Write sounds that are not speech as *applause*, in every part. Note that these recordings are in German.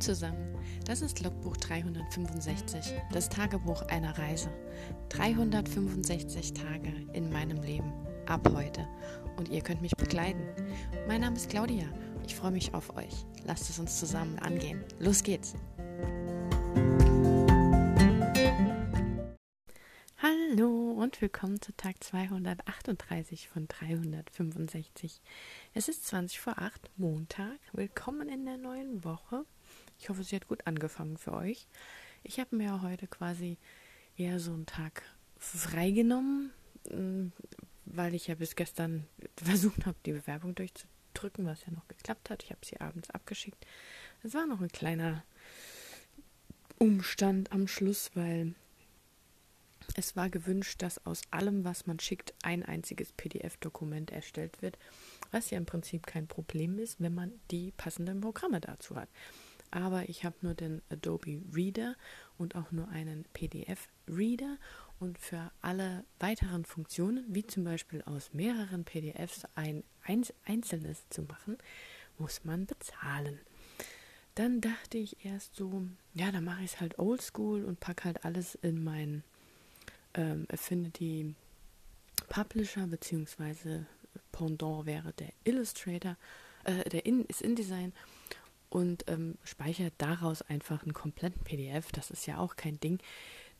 Zusammen, das ist Logbuch 365, das Tagebuch einer Reise. 365 Tage in meinem Leben, ab heute. Und ihr könnt mich begleiten. Mein Name ist Claudia, ich freue mich auf euch. Lasst es uns zusammen angehen. Los geht's! Hallo und willkommen zu Tag 238 von 365. Es ist 20 vor 8, Montag. Willkommen in der neuen Woche. Ich hoffe, sie hat gut angefangen für euch. Ich habe mir heute quasi eher so einen Tag freigenommen, mm, weil ich ja bis gestern versucht habe, die Bewerbung durchzudrücken, was ja noch geklappt hat. Ich habe sie abends abgeschickt. Es war noch ein kleiner Umstand am Schluss, weil es war gewünscht, dass aus allem, was man schickt, ein einziges PDF-Dokument erstellt wird, was ja im Prinzip kein Problem ist, wenn man die passenden Programme dazu hat. Aber ich habe nur den Adobe Reader und auch nur einen PDF-Reader und für alle weiteren Funktionen, wie zum Beispiel aus mehreren PDFs ein einzelnes zu machen, muss man bezahlen. Dann dachte ich erst so, ja, dann mache ich es halt oldschool und packe halt alles in mein ähm, Affinity Publisher beziehungsweise Pendant wäre der Illustrator, äh, der in, ist InDesign und ähm, speichert daraus einfach einen kompletten PDF. Das ist ja auch kein Ding.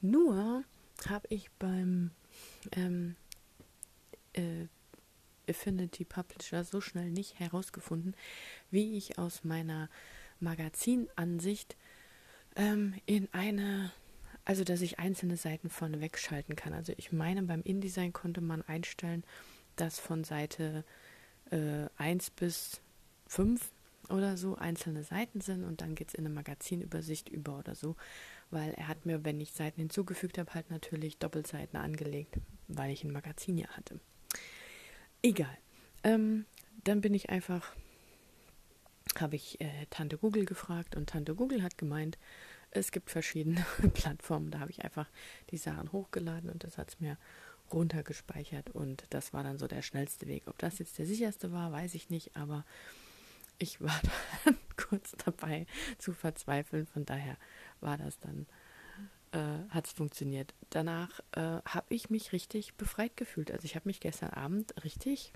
Nur habe ich beim ähm, äh, Affinity Publisher so schnell nicht herausgefunden, wie ich aus meiner Magazinansicht ähm, in eine also, dass ich einzelne Seiten vorne wegschalten kann. Also, ich meine, beim InDesign konnte man einstellen, dass von Seite äh, 1 bis 5 oder so einzelne Seiten sind und dann geht es in eine Magazinübersicht über oder so, weil er hat mir, wenn ich Seiten hinzugefügt habe, halt natürlich Doppelseiten angelegt, weil ich ein Magazin ja hatte. Egal. Ähm, dann bin ich einfach, habe ich äh, Tante Google gefragt und Tante Google hat gemeint, es gibt verschiedene *laughs* Plattformen. Da habe ich einfach die Sachen hochgeladen und das hat es mir runtergespeichert und das war dann so der schnellste Weg. Ob das jetzt der sicherste war, weiß ich nicht, aber ich war *laughs* dann kurz dabei zu verzweifeln. Von daher war das dann, äh, hat es funktioniert. Danach äh, habe ich mich richtig befreit gefühlt. Also ich habe mich gestern Abend richtig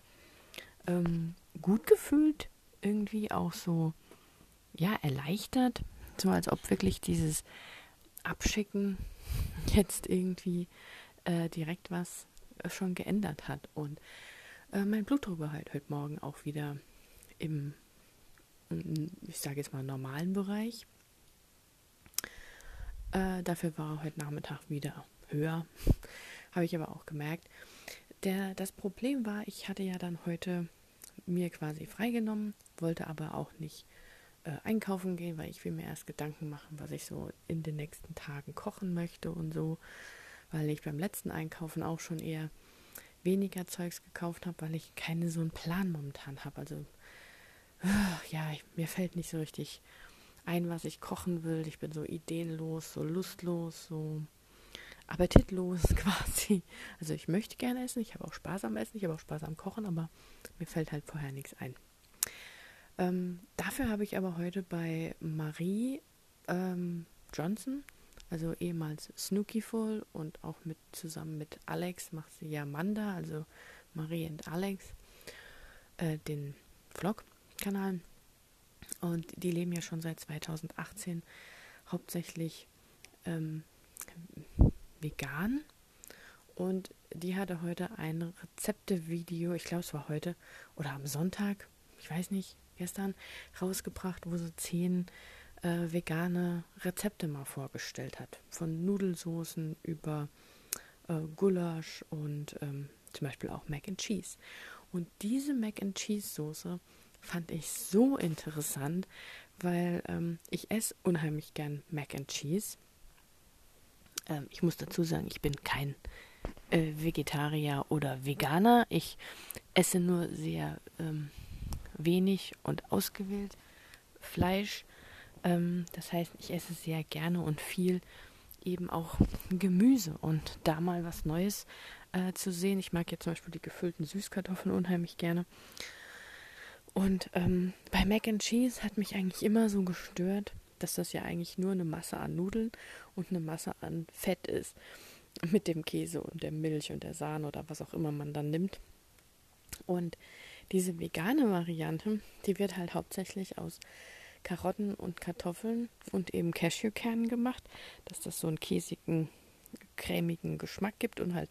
ähm, gut gefühlt, irgendwie auch so, ja, erleichtert so, als ob wirklich dieses Abschicken *laughs* jetzt irgendwie äh, direkt was äh, schon geändert hat. Und äh, mein Blutdruck war halt heute Morgen auch wieder im, ich sage jetzt mal, normalen Bereich. Äh, dafür war heute Nachmittag wieder höher. *laughs* Habe ich aber auch gemerkt. Der, das Problem war, ich hatte ja dann heute mir quasi freigenommen, wollte aber auch nicht äh, einkaufen gehen, weil ich will mir erst Gedanken machen, was ich so in den nächsten Tagen kochen möchte und so, weil ich beim letzten Einkaufen auch schon eher weniger Zeugs gekauft habe, weil ich keine so einen Plan momentan habe. Also ja, ich, mir fällt nicht so richtig ein, was ich kochen will. Ich bin so ideenlos, so lustlos, so appetitlos *laughs* quasi. Also ich möchte gerne essen, ich habe auch Spaß am Essen, ich habe auch Spaß am Kochen, aber mir fällt halt vorher nichts ein. Ähm, dafür habe ich aber heute bei Marie ähm, Johnson, also ehemals Snookyful und auch mit zusammen mit Alex macht sie ja Manda, also Marie und Alex, äh, den Vlog-Kanal. Und die leben ja schon seit 2018 hauptsächlich ähm, vegan. Und die hatte heute ein Rezepte-Video, ich glaube es war heute oder am Sonntag, ich weiß nicht, gestern rausgebracht, wo sie zehn äh, vegane Rezepte mal vorgestellt hat. Von Nudelsoßen über äh, Gulasch und ähm, zum Beispiel auch Mac and Cheese. Und diese Mac and Cheese Soße fand ich so interessant, weil ähm, ich esse unheimlich gern Mac and Cheese. Ähm, ich muss dazu sagen, ich bin kein äh, Vegetarier oder Veganer. Ich esse nur sehr ähm, wenig und ausgewählt Fleisch. Ähm, das heißt, ich esse sehr gerne und viel eben auch Gemüse und da mal was Neues äh, zu sehen. Ich mag jetzt zum Beispiel die gefüllten Süßkartoffeln unheimlich gerne. Und ähm, bei Mac and Cheese hat mich eigentlich immer so gestört, dass das ja eigentlich nur eine Masse an Nudeln und eine Masse an Fett ist. Mit dem Käse und der Milch und der Sahne oder was auch immer man dann nimmt. Und diese vegane Variante, die wird halt hauptsächlich aus Karotten und Kartoffeln und eben Cashewkernen gemacht, dass das so einen käsigen, cremigen Geschmack gibt und halt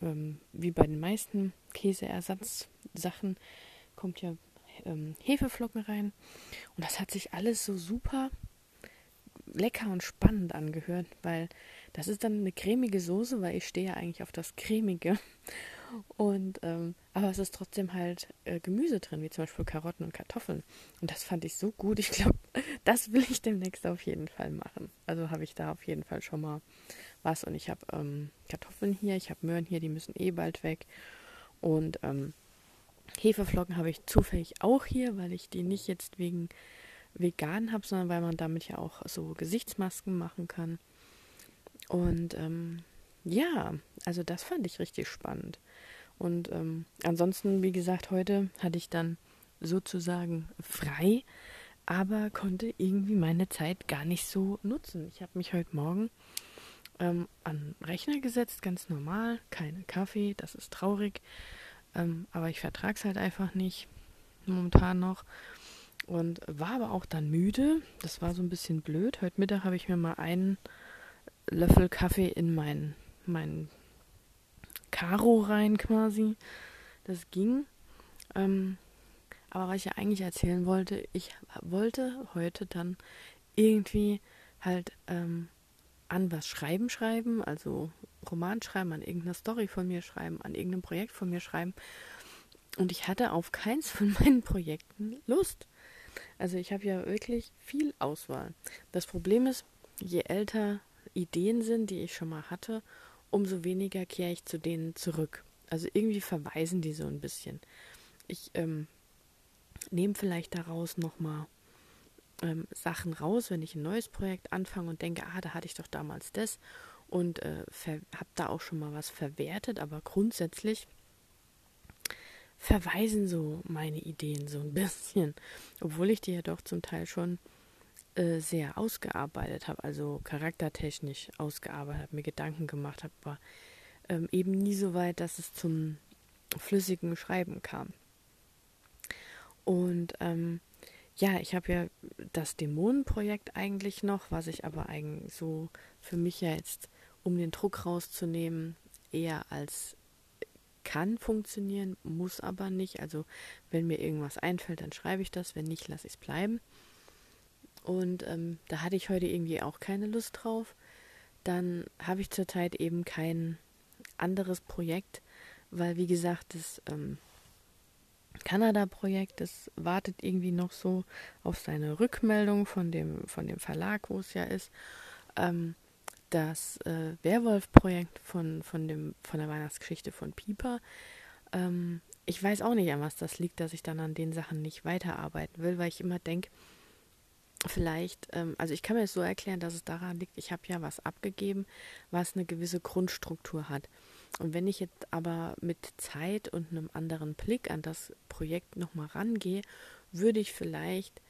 ähm, wie bei den meisten Käseersatzsachen kommt ja ähm, Hefeflocken rein und das hat sich alles so super lecker und spannend angehört, weil das ist dann eine cremige Soße, weil ich stehe ja eigentlich auf das cremige und ähm, aber es ist trotzdem halt äh, Gemüse drin, wie zum Beispiel Karotten und Kartoffeln. Und das fand ich so gut. Ich glaube, *laughs* das will ich demnächst auf jeden Fall machen. Also habe ich da auf jeden Fall schon mal was. Und ich habe ähm, Kartoffeln hier, ich habe Möhren hier, die müssen eh bald weg. Und ähm, Hefeflocken habe ich zufällig auch hier, weil ich die nicht jetzt wegen vegan habe, sondern weil man damit ja auch so Gesichtsmasken machen kann. Und ähm, ja, also das fand ich richtig spannend. Und ähm, ansonsten, wie gesagt, heute hatte ich dann sozusagen frei, aber konnte irgendwie meine Zeit gar nicht so nutzen. Ich habe mich heute Morgen ähm, an Rechner gesetzt, ganz normal, keine Kaffee, das ist traurig, ähm, aber ich vertrage es halt einfach nicht momentan noch und war aber auch dann müde. Das war so ein bisschen blöd. Heute Mittag habe ich mir mal einen Löffel Kaffee in meinen mein Karo rein quasi. Das ging. Ähm, aber was ich ja eigentlich erzählen wollte, ich wollte heute dann irgendwie halt ähm, an was schreiben schreiben, also Roman schreiben, an irgendeiner Story von mir schreiben, an irgendeinem Projekt von mir schreiben. Und ich hatte auf keins von *laughs* meinen Projekten Lust. Also ich habe ja wirklich viel Auswahl. Das Problem ist, je älter Ideen sind, die ich schon mal hatte, umso weniger kehre ich zu denen zurück. Also irgendwie verweisen die so ein bisschen. Ich ähm, nehme vielleicht daraus nochmal ähm, Sachen raus, wenn ich ein neues Projekt anfange und denke, ah, da hatte ich doch damals das und äh, habe da auch schon mal was verwertet, aber grundsätzlich verweisen so meine Ideen so ein *laughs* bisschen, obwohl ich die ja doch zum Teil schon äh, sehr ausgearbeitet habe, also charaktertechnisch ausgearbeitet habe, mir Gedanken gemacht habe, war ähm, eben nie so weit, dass es zum flüssigen Schreiben kam. Und ähm, ja, ich habe ja das Dämonenprojekt eigentlich noch, was ich aber eigentlich so für mich ja jetzt, um den Druck rauszunehmen, eher als kann funktionieren, muss aber nicht. Also wenn mir irgendwas einfällt, dann schreibe ich das, wenn nicht, lasse ich es bleiben. Und ähm, da hatte ich heute irgendwie auch keine Lust drauf. Dann habe ich zurzeit eben kein anderes Projekt, weil wie gesagt, das ähm, Kanada-Projekt, das wartet irgendwie noch so auf seine Rückmeldung von dem, von dem Verlag, wo es ja ist. Ähm, das äh, Werwolf-Projekt von, von, von der Weihnachtsgeschichte von Pieper. Ähm, ich weiß auch nicht, an was das liegt, dass ich dann an den Sachen nicht weiterarbeiten will, weil ich immer denke, vielleicht, ähm, also ich kann mir das so erklären, dass es daran liegt, ich habe ja was abgegeben, was eine gewisse Grundstruktur hat. Und wenn ich jetzt aber mit Zeit und einem anderen Blick an das Projekt nochmal rangehe, würde ich vielleicht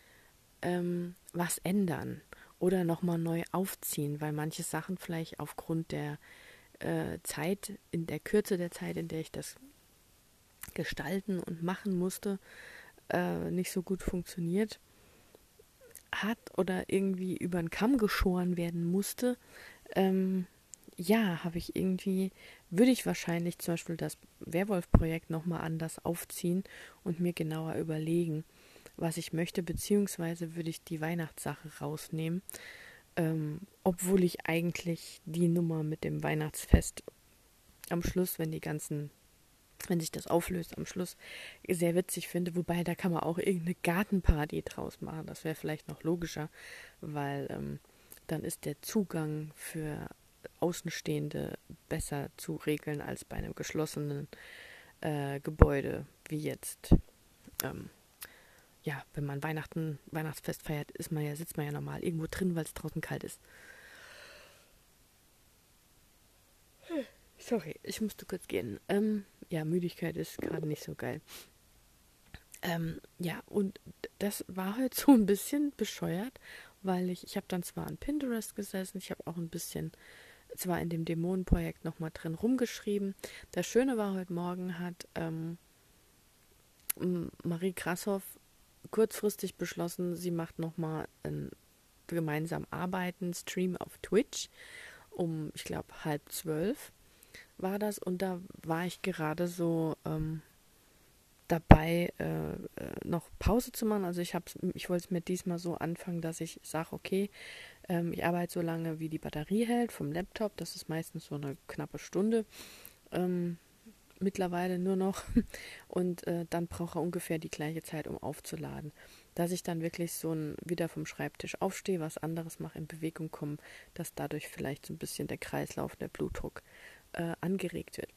ähm, was ändern oder nochmal neu aufziehen, weil manche Sachen vielleicht aufgrund der äh, Zeit, in der Kürze der Zeit, in der ich das gestalten und machen musste, äh, nicht so gut funktioniert hat oder irgendwie über den Kamm geschoren werden musste, ähm, ja, habe ich irgendwie, würde ich wahrscheinlich zum Beispiel das Werwolf-Projekt nochmal anders aufziehen und mir genauer überlegen, was ich möchte, beziehungsweise würde ich die Weihnachtssache rausnehmen, ähm, obwohl ich eigentlich die Nummer mit dem Weihnachtsfest am Schluss, wenn die ganzen wenn sich das auflöst am Schluss, sehr witzig finde. Wobei, da kann man auch irgendeine Gartenparty draus machen. Das wäre vielleicht noch logischer, weil ähm, dann ist der Zugang für Außenstehende besser zu regeln als bei einem geschlossenen äh, Gebäude, wie jetzt. Ähm, ja, wenn man Weihnachten, Weihnachtsfest feiert, ist man ja, sitzt man ja normal irgendwo drin, weil es draußen kalt ist. Sorry, ich musste kurz gehen. Ähm, ja, Müdigkeit ist gerade nicht so geil. Ähm, ja, und das war halt *laughs* so ein bisschen bescheuert, weil ich, ich habe dann zwar an Pinterest gesessen, ich habe auch ein bisschen zwar in dem Dämonenprojekt nochmal drin rumgeschrieben. Das Schöne war, heute Morgen hat ähm, Marie Krashoff kurzfristig beschlossen, sie macht nochmal ein gemeinsam arbeiten, Stream auf Twitch um, ich glaube, halb zwölf war das und da war ich gerade so ähm, dabei, äh, äh, noch Pause zu machen. Also ich ich wollte es mir diesmal so anfangen, dass ich sage, okay, ähm, ich arbeite so lange, wie die Batterie hält vom Laptop. Das ist meistens so eine knappe Stunde. Ähm, mittlerweile nur noch. *laughs* Und äh, dann braucht er ungefähr die gleiche Zeit, um aufzuladen. Dass ich dann wirklich so ein, wieder vom Schreibtisch aufstehe, was anderes mache, in Bewegung komme, dass dadurch vielleicht so ein bisschen der Kreislauf, der Blutdruck äh, angeregt wird.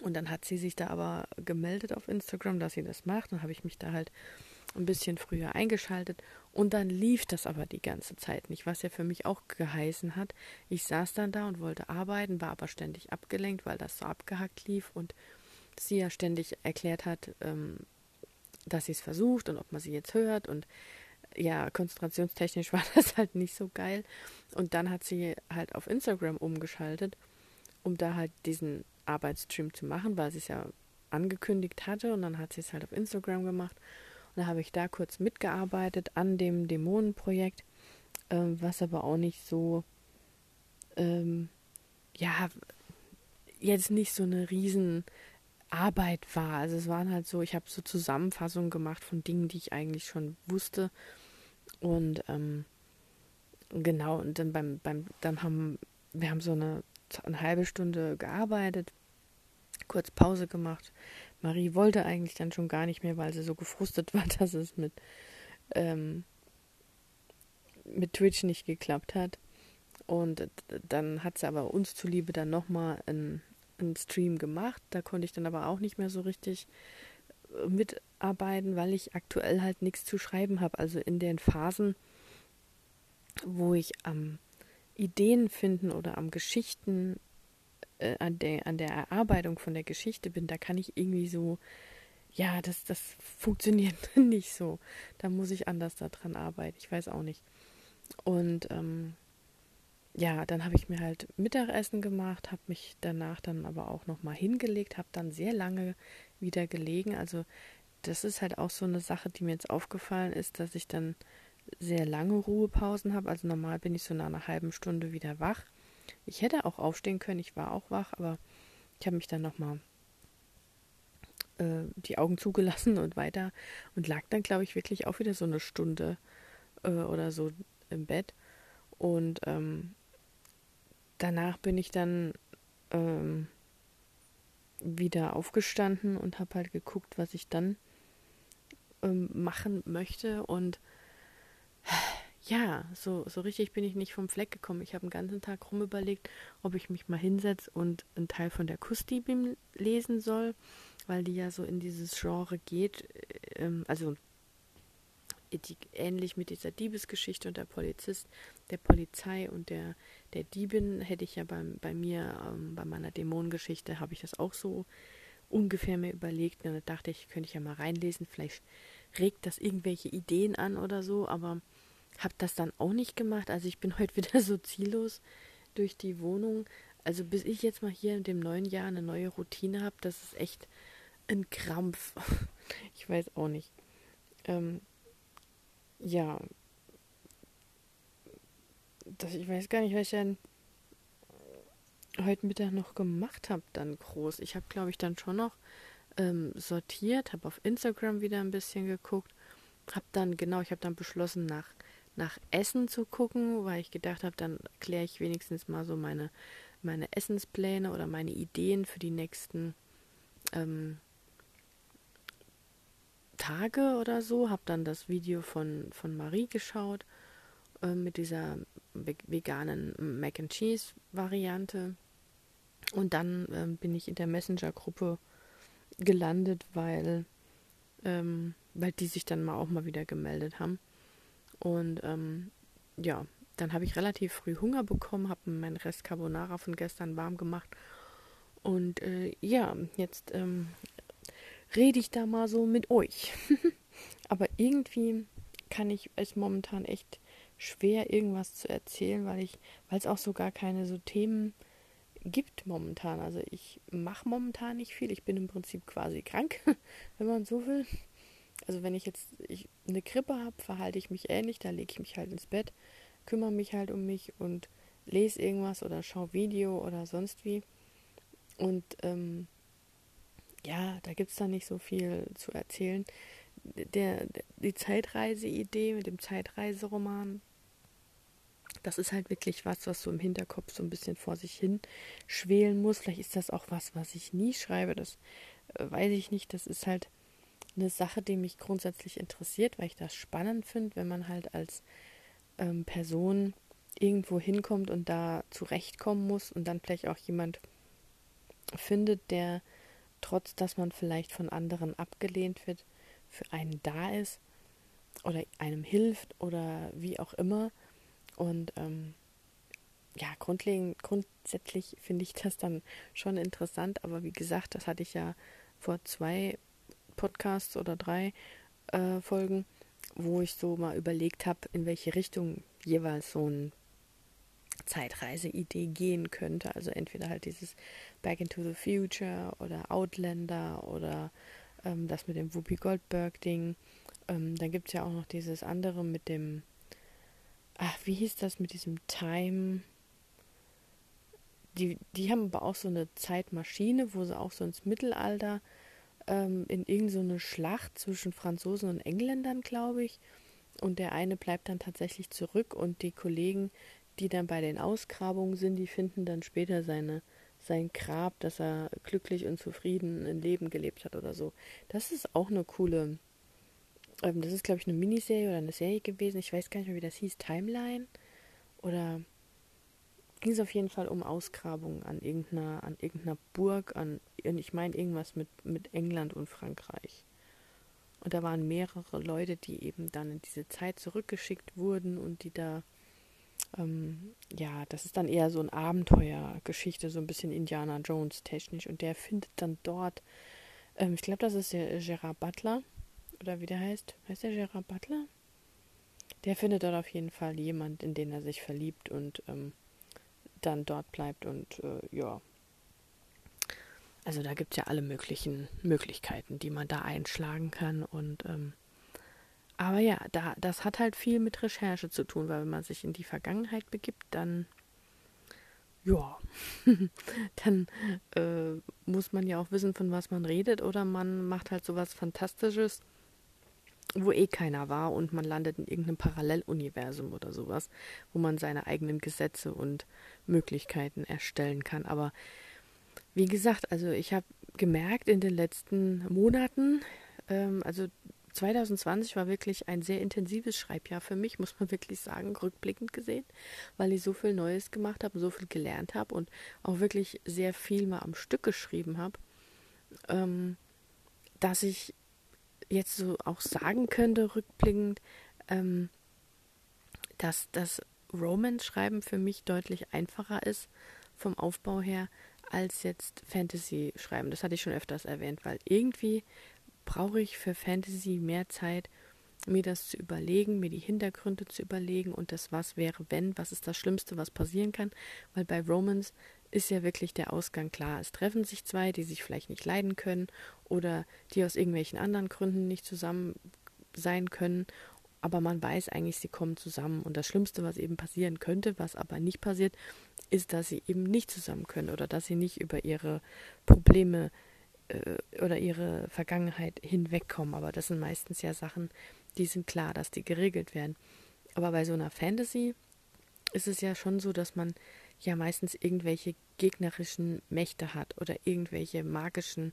Und dann hat sie sich da aber gemeldet auf Instagram, dass sie das macht. Dann habe ich mich da halt ein bisschen früher eingeschaltet und dann lief das aber die ganze Zeit nicht, was ja für mich auch geheißen hat. Ich saß dann da und wollte arbeiten, war aber ständig abgelenkt, weil das so abgehackt lief und sie ja ständig erklärt hat, ähm, dass sie es versucht und ob man sie jetzt hört und ja, konzentrationstechnisch *laughs* war das halt nicht so geil. Und dann hat sie halt auf Instagram umgeschaltet, um da halt diesen Arbeitsstream zu machen, weil sie es ja angekündigt hatte und dann hat sie es halt auf Instagram gemacht. Und da habe ich da kurz mitgearbeitet an dem Dämonenprojekt, ähm, was aber auch nicht so, ähm, ja, jetzt nicht so eine riesen Arbeit war. Also es waren halt so, ich habe so Zusammenfassungen gemacht von Dingen, die ich eigentlich schon wusste. Und ähm, genau, und dann beim, beim, dann haben, wir haben so eine eine halbe Stunde gearbeitet, kurz Pause gemacht. Marie wollte eigentlich dann schon gar nicht mehr, weil sie so gefrustet *laughs* war, dass es mit, ähm, mit Twitch nicht geklappt hat. Und dann hat sie aber uns zuliebe dann nochmal einen, Stream gemacht. Da konnte ich dann aber auch nicht mehr so richtig äh, mitarbeiten, weil ich aktuell halt nichts zu schreiben habe. Also in den Phasen, wo ich am Ideen finden oder am Geschichten, äh, an, der, an der Erarbeitung von der Geschichte bin, da kann ich irgendwie so, ja, das, das funktioniert *laughs* nicht so. Da muss ich anders daran arbeiten. Ich weiß auch nicht. Und ähm, ja, dann habe ich mir halt Mittagessen gemacht, habe mich danach dann aber auch nochmal hingelegt, habe dann sehr lange wieder gelegen. Also das ist halt auch so eine Sache, die mir jetzt aufgefallen ist, dass ich dann sehr lange Ruhepausen habe. Also normal bin ich so nach einer halben Stunde wieder wach. Ich hätte auch aufstehen können, ich war auch wach, aber ich habe mich dann nochmal äh, die Augen *laughs* zugelassen und weiter und lag dann, glaube ich, wirklich auch wieder so eine Stunde äh, oder so im Bett. Und ähm, danach bin ich dann ähm, wieder aufgestanden und habe halt geguckt, was ich dann ähm, machen möchte und ja, so, so richtig bin ich nicht vom Fleck gekommen. Ich habe den ganzen Tag rumüberlegt, ob ich mich mal hinsetze und einen Teil von der Kustibim lesen soll, weil die ja so in dieses Genre geht. Ähm, also die, ähnlich mit dieser Diebesgeschichte und der Polizist, der Polizei und der, der Diebin hätte ich ja bei, bei mir, ähm, bei meiner Dämonengeschichte, habe ich das auch so ungefähr mir überlegt. Und da dachte ich, könnte ich ja mal reinlesen, vielleicht regt das irgendwelche Ideen an oder so, aber habe das dann auch nicht gemacht. Also ich bin *laughs* heute wieder so ziellos durch die Wohnung. Also bis ich jetzt mal hier in dem neuen Jahr eine neue Routine habe, das ist echt ein Krampf. *laughs* Ich weiß auch nicht. Ähm, ja. Das, ich weiß gar nicht, was ich dann heute Mittag noch gemacht habe, dann groß. Ich habe, glaube ich, dann schon noch ähm, sortiert, habe auf Instagram wieder ein bisschen geguckt, habe dann, genau, ich habe dann beschlossen, nach nach Essen zu gucken, weil ich gedacht habe, dann kläre ich wenigstens mal so meine, meine Essenspläne oder meine Ideen für die nächsten ähm, Tage oder so. Habe dann das Video von, von Marie geschaut äh, mit dieser veganen Mac and Cheese Variante. Und dann ähm, bin ich in der Messenger-Gruppe gelandet, weil, ähm, weil die sich dann mal auch mal wieder gemeldet haben. Und ähm, ja, dann habe ich relativ früh Hunger bekommen, habe meinen Rest Carbonara von gestern warm gemacht. Und äh, ja, jetzt ähm, rede ich da mal so mit euch. *laughs* Aber irgendwie kann ich es momentan echt schwer, irgendwas zu erzählen, weil ich, weil es auch so gar keine so Themen gibt momentan. Also ich mache momentan nicht viel. Ich bin im Prinzip quasi krank, *laughs* wenn man so will. Also wenn ich jetzt ich eine Grippe habe, verhalte ich mich ähnlich. Da lege ich mich halt ins Bett, kümmere mich halt um mich und lese irgendwas oder schaue Video oder sonst wie. Und ähm, ja, da gibt es dann nicht so viel zu erzählen. Der, die Zeitreise-Idee mit dem Zeitreiseroman, das ist halt wirklich was, was so im Hinterkopf so ein bisschen vor sich hin schwelen muss. Vielleicht ist das auch was, was ich nie schreibe, das äh, weiß ich nicht. Das ist halt eine Sache, die mich grundsätzlich interessiert, weil ich das spannend finde, wenn man halt als ähm, Person irgendwo hinkommt und da zurechtkommen muss und dann vielleicht auch jemand findet, der trotz dass man vielleicht von anderen abgelehnt wird, für einen da ist oder einem hilft oder wie auch immer. Und ähm, ja, grundlegend, grundsätzlich finde ich das dann schon interessant, aber wie gesagt, das hatte ich ja vor zwei Podcasts oder drei äh, Folgen, wo ich so mal überlegt habe, in welche Richtung jeweils so ein Zeitreise-Idee gehen könnte. Also entweder halt dieses Back into the Future oder Outlander oder ähm, das mit dem Whoopi Goldberg-Ding. Ähm, dann gibt es ja auch noch dieses andere mit dem, ach, wie hieß das mit diesem Time? Die, die haben aber auch so eine Zeitmaschine, wo sie auch so ins Mittelalter ähm, in irgendeine so Schlacht zwischen Franzosen und Engländern, glaube ich. Und der eine bleibt dann tatsächlich zurück und die Kollegen, die dann bei den Ausgrabungen sind, die finden dann später seine, sein Grab, dass er glücklich und zufrieden ein Leben gelebt hat oder so. Das ist auch eine coole, ähm, das ist glaube ich eine Miniserie oder eine Serie gewesen. Ich weiß gar nicht mehr, wie das hieß, Timeline oder ging es auf jeden Fall um Ausgrabungen an irgendeiner, an irgendeiner Burg, an, ich meine irgendwas mit, mit England und Frankreich. Und da waren mehrere Leute, die eben dann in diese Zeit zurückgeschickt wurden und die da ähm, ja, das ist dann eher so ein Abenteuergeschichte, so ein bisschen Indiana Jones technisch. Und der findet dann dort, ähm, ich glaube, das ist der Gerard Butler, oder wie der heißt. Heißt der Gerard Butler? Der findet dort auf jeden Fall jemand, in den er sich verliebt und ähm, dann dort bleibt und äh, ja. Also da gibt es ja alle möglichen Möglichkeiten, die man da einschlagen kann und ähm, aber ja, da, das hat halt viel mit Recherche zu tun, weil wenn man sich in die Vergangenheit begibt, dann ja, *laughs* dann äh, muss man ja auch wissen, von was man redet, oder man macht halt sowas Fantastisches, wo eh keiner war und man landet in irgendeinem Paralleluniversum oder sowas, wo man seine eigenen Gesetze und Möglichkeiten erstellen kann. Aber wie gesagt, also ich habe gemerkt in den letzten Monaten, ähm, also 2020 war wirklich ein sehr intensives Schreibjahr für mich, muss man *laughs* wirklich sagen, rückblickend gesehen, weil ich so viel Neues gemacht habe, so viel gelernt habe und auch wirklich sehr viel mal am Stück geschrieben habe, ähm, dass ich jetzt so auch sagen könnte, rückblickend, ähm, dass das Romance-Schreiben für mich deutlich einfacher ist vom Aufbau her als jetzt Fantasy-Schreiben. Das hatte ich schon öfters erwähnt, weil irgendwie brauche ich für Fantasy mehr Zeit, mir das zu überlegen, mir die Hintergründe zu überlegen und das was wäre, wenn, was ist das Schlimmste, was passieren kann, weil bei Romans ist ja wirklich der Ausgang klar. Es treffen sich zwei, die sich vielleicht nicht leiden können oder die aus irgendwelchen anderen Gründen nicht zusammen sein können, aber man weiß eigentlich, sie kommen zusammen und das Schlimmste, was eben passieren könnte, was aber nicht passiert, ist, dass sie eben nicht zusammen können oder dass sie nicht über ihre Probleme äh, oder ihre Vergangenheit hinwegkommen. Aber das sind meistens ja Sachen, die sind klar, dass die geregelt werden. Aber bei so einer Fantasy ist es ja schon so, dass man ja meistens irgendwelche gegnerischen Mächte hat oder irgendwelche magischen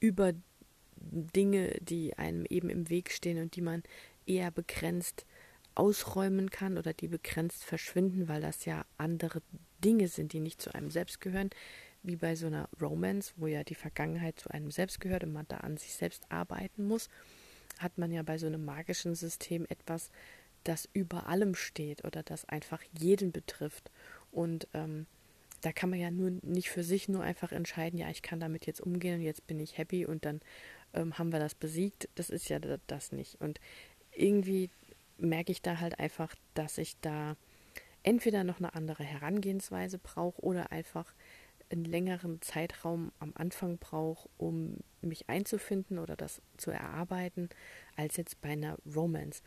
Überdinge, die einem eben im Weg stehen und die man eher begrenzt ausräumen kann oder die begrenzt verschwinden, weil das ja andere Dinge sind, die nicht zu einem selbst gehören, wie bei so einer Romance, wo ja die Vergangenheit zu einem selbst gehört und man da an sich selbst arbeiten muss, hat man ja bei so einem magischen System etwas, das über allem steht oder das einfach jeden betrifft. Und ähm, da kann man ja nur nicht für sich nur einfach entscheiden, ja, ich kann damit jetzt umgehen und jetzt bin ich happy und dann ähm, haben wir das besiegt. Das ist ja das nicht. Und irgendwie merke ich da halt einfach, dass ich da entweder noch eine andere Herangehensweise brauche oder einfach einen längeren Zeitraum am Anfang brauche, um mich einzufinden oder das zu erarbeiten, als jetzt bei einer Romance.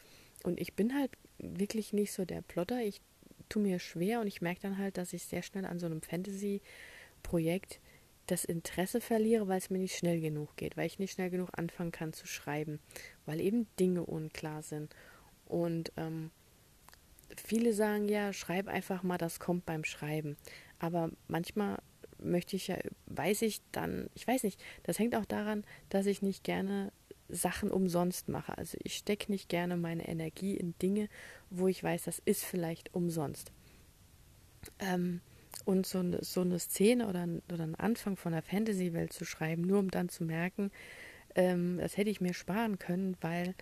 Und ich bin halt wirklich nicht so der Plotter. Ich tue mir schwer und ich merke dann halt, dass ich sehr schnell an so einem Fantasy-Projekt das Interesse verliere, weil es mir nicht schnell genug geht, weil ich nicht schnell genug anfangen kann zu schreiben, weil eben Dinge unklar sind. Und ähm, viele sagen ja, schreib einfach mal, das kommt beim Schreiben. Aber manchmal möchte ich ja, weiß ich dann, ich weiß nicht, das hängt auch daran, dass ich nicht gerne Sachen umsonst mache. Also ich stecke nicht gerne meine Energie in Dinge, wo ich weiß, das ist vielleicht umsonst. Ähm, und so eine, so eine Szene oder, oder einen Anfang von einer Fantasy-Welt zu schreiben, nur um dann zu merken, ähm, das hätte ich mir sparen können, weil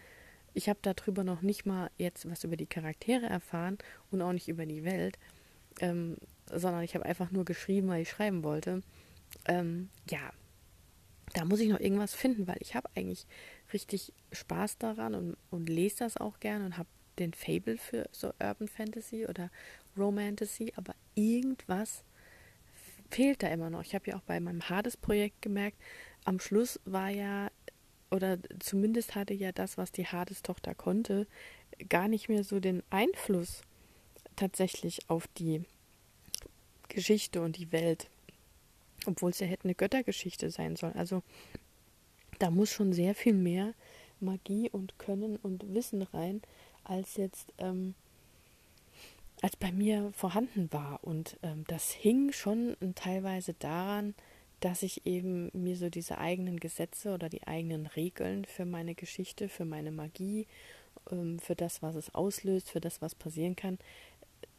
ich habe darüber noch nicht mal jetzt was über die Charaktere erfahren und auch nicht über die Welt, ähm, sondern ich habe einfach nur geschrieben, weil ich schreiben wollte. Ähm, ja, da muss ich noch irgendwas finden, weil ich habe eigentlich richtig Spaß daran und, und lese das auch gern und habe den Fable für so Urban Fantasy oder Romantasy, aber irgendwas fehlt da immer noch. Ich habe ja auch bei meinem Hades-Projekt gemerkt, am Schluss war ja, oder zumindest hatte ja das, was die Hades-Tochter konnte, gar nicht mehr so den Einfluss tatsächlich auf die Geschichte und die Welt. Obwohl es ja hätte eine Göttergeschichte sein sollen. Also da muss schon sehr viel mehr Magie und Können und Wissen rein, als jetzt ähm, als bei mir vorhanden war. Und ähm, das hing schon teilweise daran, dass ich eben mir so diese eigenen Gesetze oder die eigenen Regeln für meine Geschichte, für meine Magie, ähm, für das, was es auslöst, für das, was passieren kann,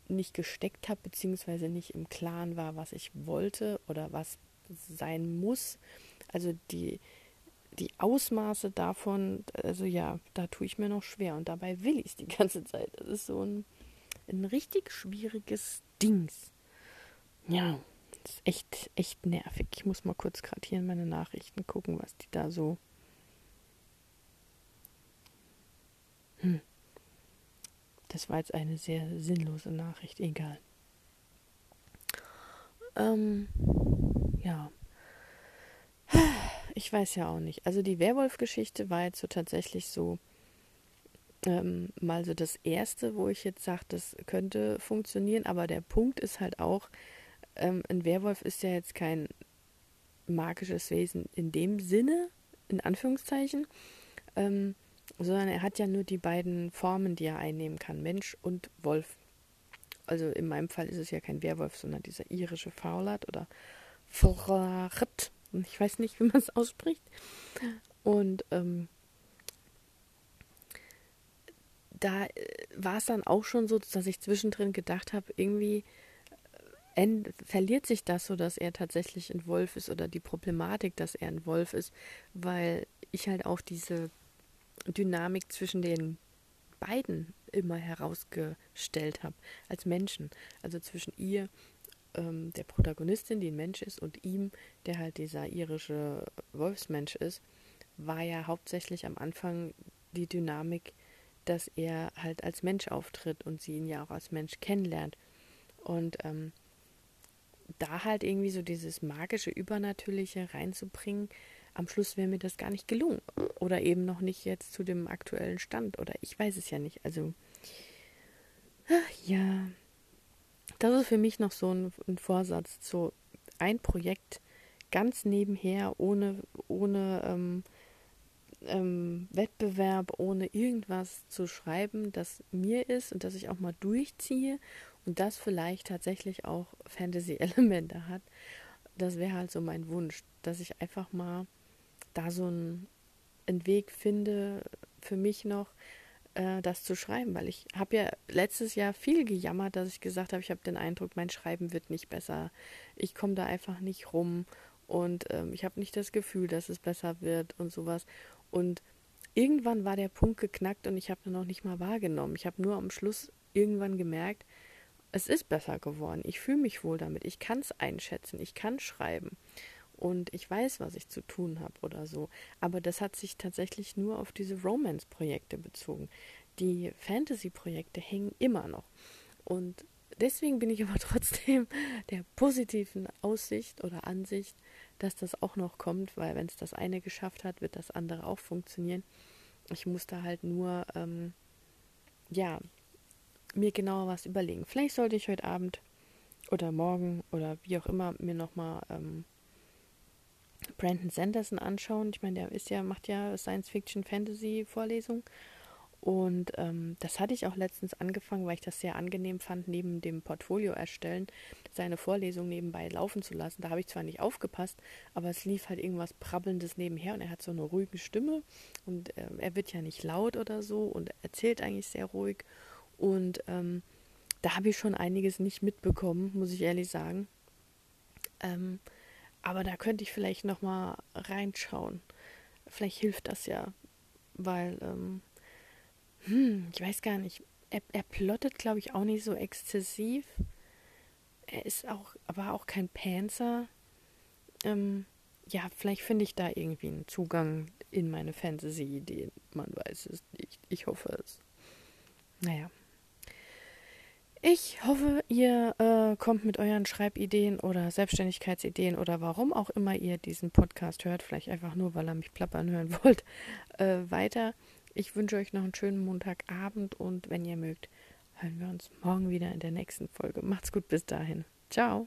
nicht gesteckt habe, beziehungsweise nicht im Klaren war, was ich wollte oder was sein muss. Also die, die Ausmaße davon, also ja, da tue ich mir noch schwer und dabei will ich es die ganze Zeit. Das ist so ein ein richtig schwieriges Dings. Ja, das ist echt, echt nervig. Ich muss mal kurz gerade hier in meine Nachrichten gucken, was die da so. Hm. Das war jetzt eine sehr sinnlose Nachricht, egal. Ähm, ja. Ich weiß ja auch nicht. Also die Werwolf-Geschichte war jetzt so tatsächlich so ähm, mal so das Erste, wo ich jetzt sage, das könnte funktionieren. Aber der Punkt ist halt auch, ähm, ein Werwolf ist ja jetzt kein magisches Wesen in dem Sinne, in Anführungszeichen, ähm, sondern er hat ja nur die beiden Formen, die er einnehmen kann, Mensch und Wolf. Also in meinem Fall ist es ja kein Werwolf, sondern dieser irische Faulert oder Forrat. Ich weiß nicht, wie man es ausspricht. Und ähm, da äh, war es dann auch schon so, dass ich zwischendrin gedacht habe, irgendwie äh, verliert sich das so, dass er tatsächlich ein Wolf ist oder die Problematik, dass er ein Wolf ist, weil ich halt auch diese Dynamik zwischen den beiden immer herausgestellt habe als Menschen. Also zwischen ihr, ähm, der Protagonistin, die ein Mensch ist, und ihm, der halt dieser irische Wolfsmensch ist, war ja hauptsächlich am Anfang die Dynamik dass er halt als Mensch auftritt und sie ihn ja auch als Mensch kennenlernt. Und ähm, da halt irgendwie so dieses magische, übernatürliche reinzubringen, am Schluss wäre mir das gar nicht gelungen. Oder eben noch nicht jetzt zu dem aktuellen Stand. Oder ich weiß es ja nicht. Also, ach, ja. Das ist für mich noch so ein, ein Vorsatz. So ein Projekt ganz nebenher, ohne, ohne ähm, ähm, Wettbewerb, ohne irgendwas zu schreiben, das mir ist und das ich auch mal durchziehe und das vielleicht tatsächlich auch Fantasy-Elemente hat. Das wäre halt so mein Wunsch, dass ich einfach mal da so einen, einen Weg finde für mich noch, äh, das zu schreiben, weil ich habe ja letztes Jahr viel gejammert, dass ich gesagt habe, ich habe den Eindruck, mein Schreiben wird nicht besser. Ich komme da einfach nicht rum und ähm, ich habe nicht das Gefühl, dass es besser wird und sowas. Und irgendwann war der Punkt geknackt und ich habe ihn noch nicht mal wahrgenommen. Ich habe nur am Schluss irgendwann gemerkt, es ist besser geworden. Ich fühle mich wohl damit. Ich kann es einschätzen. Ich kann schreiben. Und ich weiß, was ich zu tun habe oder so. Aber das hat sich tatsächlich nur auf diese Romance-Projekte bezogen. die Fantasy-Projekte hängen immer noch. Und deswegen bin ich *laughs* aber trotzdem der positiven Aussicht oder Ansicht, dass das auch noch kommt, weil wenn es das eine geschafft hat, wird das andere auch funktionieren. Ich muss da halt nur, ähm, ja, mir genauer was überlegen. Vielleicht sollte ich heute Abend oder morgen oder wie auch immer mir nochmal ähm, Brandon Sanderson anschauen. Ich meine, der ist ja, macht ja Science-Fiction-Fantasy-Vorlesung. Und ähm, das hatte ich auch letztens angefangen, weil ich das sehr angenehm fand, neben dem Portfolio erstellen, seine Vorlesung nebenbei laufen zu lassen. Da habe ich zwar nicht aufgepasst, aber es lief halt irgendwas Brabbelndes nebenher und er hat so eine ruhige Stimme und äh, er wird ja nicht laut oder so und erzählt eigentlich sehr ruhig. Und ähm, da habe ich schon einiges nicht mitbekommen, muss ich ehrlich sagen. Ähm, aber da könnte ich vielleicht noch mal reinschauen. Vielleicht hilft das ja, weil ähm, hm, ich weiß gar nicht. Er, er plottet, glaube ich, auch nicht so exzessiv. Er ist auch, aber auch kein Panzer. Ähm, ja, vielleicht finde ich da irgendwie einen Zugang in meine Fantasy-Ideen. Man weiß es nicht. Ich hoffe es. Naja. Ich hoffe, ihr äh, kommt mit euren Schreibideen oder Selbstständigkeitsideen oder warum auch immer ihr diesen Podcast hört, vielleicht einfach nur, weil ihr mich plappern hören *laughs* wollt, äh, weiter. Ich wünsche euch noch einen schönen Montagabend und wenn ihr mögt, hören wir uns morgen wieder in der nächsten Folge. Macht's gut bis dahin. Ciao.